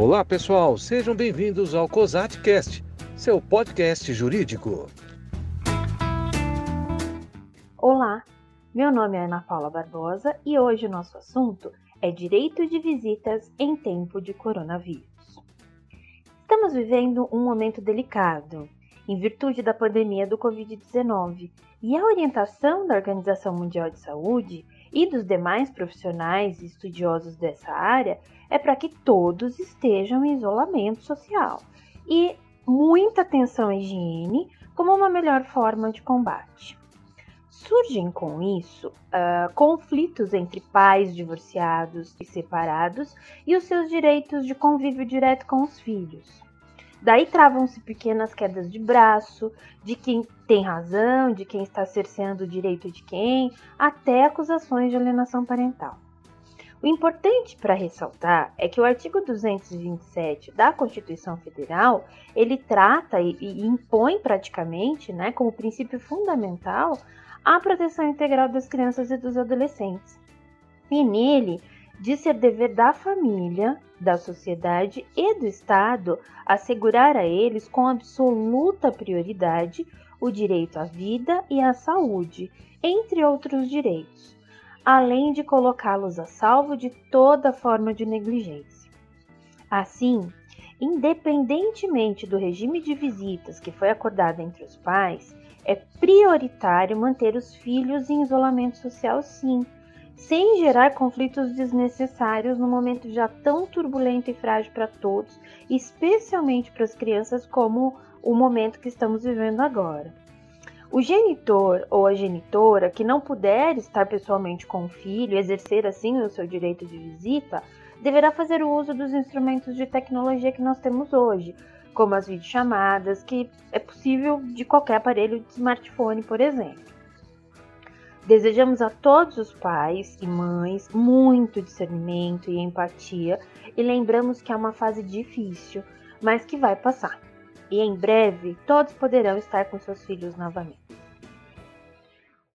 Olá, pessoal, sejam bem-vindos ao COSATcast, seu podcast jurídico. Olá, meu nome é Ana Paula Barbosa e hoje o nosso assunto é direito de visitas em tempo de coronavírus. Estamos vivendo um momento delicado, em virtude da pandemia do Covid-19, e a orientação da Organização Mundial de Saúde e dos demais profissionais e estudiosos dessa área é para que todos estejam em isolamento social e muita atenção à higiene como uma melhor forma de combate. Surgem com isso uh, conflitos entre pais divorciados e separados e os seus direitos de convívio direto com os filhos. Daí travam-se pequenas quedas de braço, de quem tem razão, de quem está cerceando o direito de quem, até acusações de alienação parental. O importante para ressaltar é que o artigo 227 da Constituição Federal, ele trata e, e impõe praticamente, né, como princípio fundamental, a proteção integral das crianças e dos adolescentes. E nele de ser dever da família, da sociedade e do Estado assegurar a eles com absoluta prioridade o direito à vida e à saúde, entre outros direitos, além de colocá-los a salvo de toda forma de negligência. Assim, independentemente do regime de visitas que foi acordado entre os pais, é prioritário manter os filhos em isolamento social, sim sem gerar conflitos desnecessários no momento já tão turbulento e frágil para todos, especialmente para as crianças, como o momento que estamos vivendo agora. O genitor ou a genitora que não puder estar pessoalmente com o filho exercer assim o seu direito de visita, deverá fazer o uso dos instrumentos de tecnologia que nós temos hoje, como as videochamadas, que é possível de qualquer aparelho de smartphone, por exemplo. Desejamos a todos os pais e mães muito discernimento e empatia e lembramos que é uma fase difícil, mas que vai passar. E em breve todos poderão estar com seus filhos novamente.